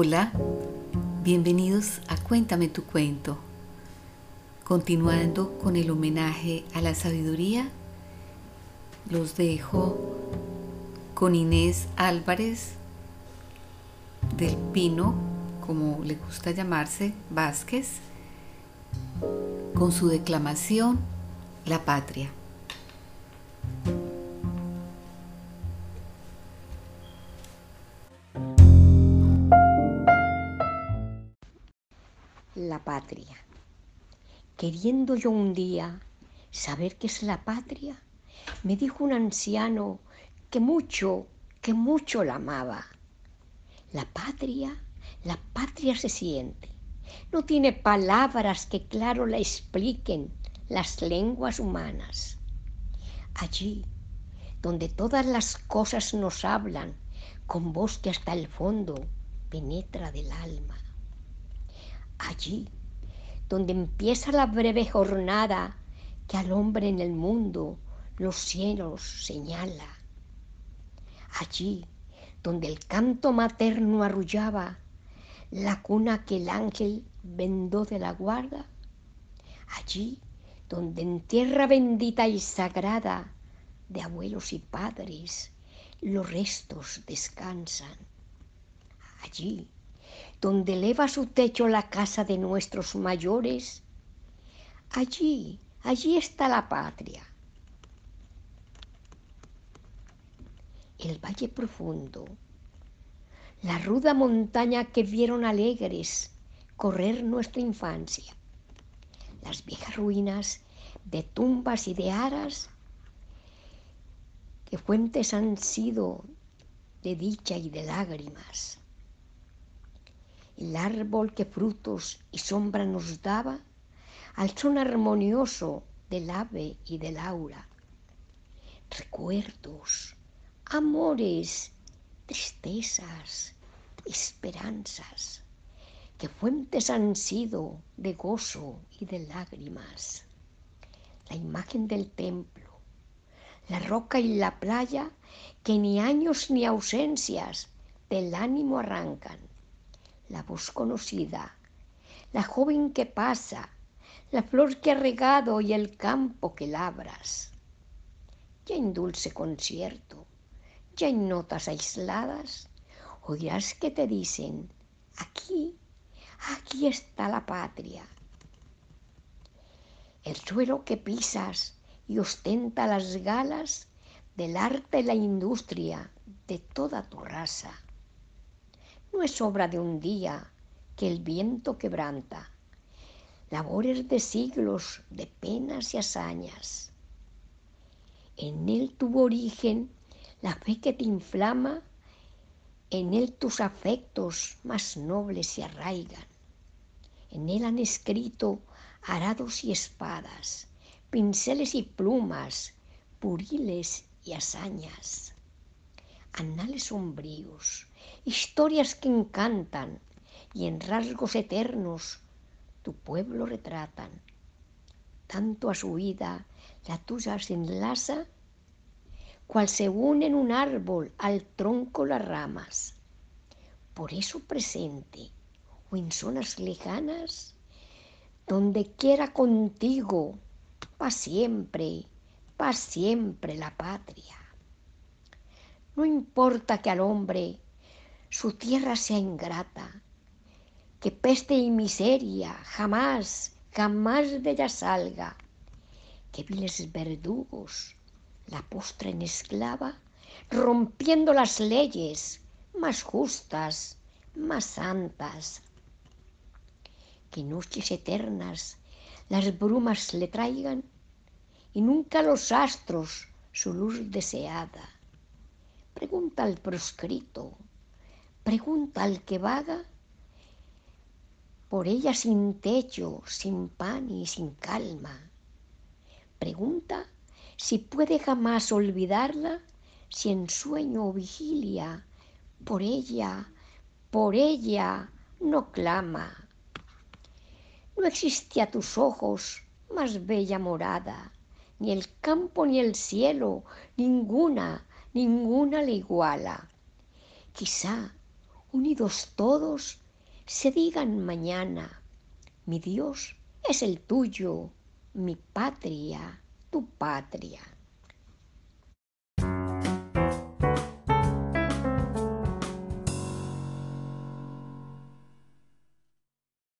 Hola, bienvenidos a Cuéntame tu cuento. Continuando con el homenaje a la sabiduría, los dejo con Inés Álvarez del Pino, como le gusta llamarse, Vázquez, con su declamación La Patria. La patria. Queriendo yo un día saber qué es la patria, me dijo un anciano que mucho, que mucho la amaba. La patria, la patria se siente. No tiene palabras que claro la expliquen las lenguas humanas. Allí, donde todas las cosas nos hablan, con voz que hasta el fondo penetra del alma. Allí, donde empieza la breve jornada que al hombre en el mundo los cielos señala. Allí, donde el canto materno arrullaba la cuna que el ángel vendó de la guarda. Allí, donde en tierra bendita y sagrada de abuelos y padres los restos descansan. Allí, donde eleva su techo la casa de nuestros mayores, allí, allí está la patria. El valle profundo, la ruda montaña que vieron alegres correr nuestra infancia, las viejas ruinas de tumbas y de aras. Que fuentes han sido de dicha y de lágrimas el árbol que frutos y sombra nos daba, al son armonioso del ave y del aura. Recuerdos, amores, tristezas, esperanzas, que fuentes han sido de gozo y de lágrimas. La imagen del templo, la roca y la playa, que ni años ni ausencias del ánimo arrancan la voz conocida, la joven que pasa, la flor que ha regado y el campo que labras. Ya en dulce concierto, ya en notas aisladas, oirás que te dicen, aquí, aquí está la patria. El suelo que pisas y ostenta las galas del arte y la industria de toda tu raza no es obra de un día que el viento quebranta, labores de siglos de penas y hazañas. En él tuvo origen la fe que te inflama, en él tus afectos más nobles se arraigan. En él han escrito arados y espadas, pinceles y plumas, puriles y hazañas, anales sombríos, historias que encantan y en rasgos eternos tu pueblo retratan. Tanto a su vida la tuya se enlaza, cual se une en un árbol al tronco las ramas. Por eso presente o en zonas lejanas, donde quiera contigo, pa siempre, pa siempre la patria. No importa que al hombre su tierra sea ingrata, que peste y miseria jamás, jamás de ella salga, que viles verdugos la postren esclava, rompiendo las leyes más justas, más santas. Que noches eternas las brumas le traigan y nunca los astros su luz deseada. Pregunta al proscrito Pregunta al que vaga por ella sin techo, sin pan y sin calma. Pregunta si puede jamás olvidarla, si en sueño o vigilia por ella, por ella no clama. No existe a tus ojos más bella morada, ni el campo ni el cielo, ninguna, ninguna le iguala. Quizá unidos todos, se digan mañana, mi Dios es el tuyo, mi patria, tu patria.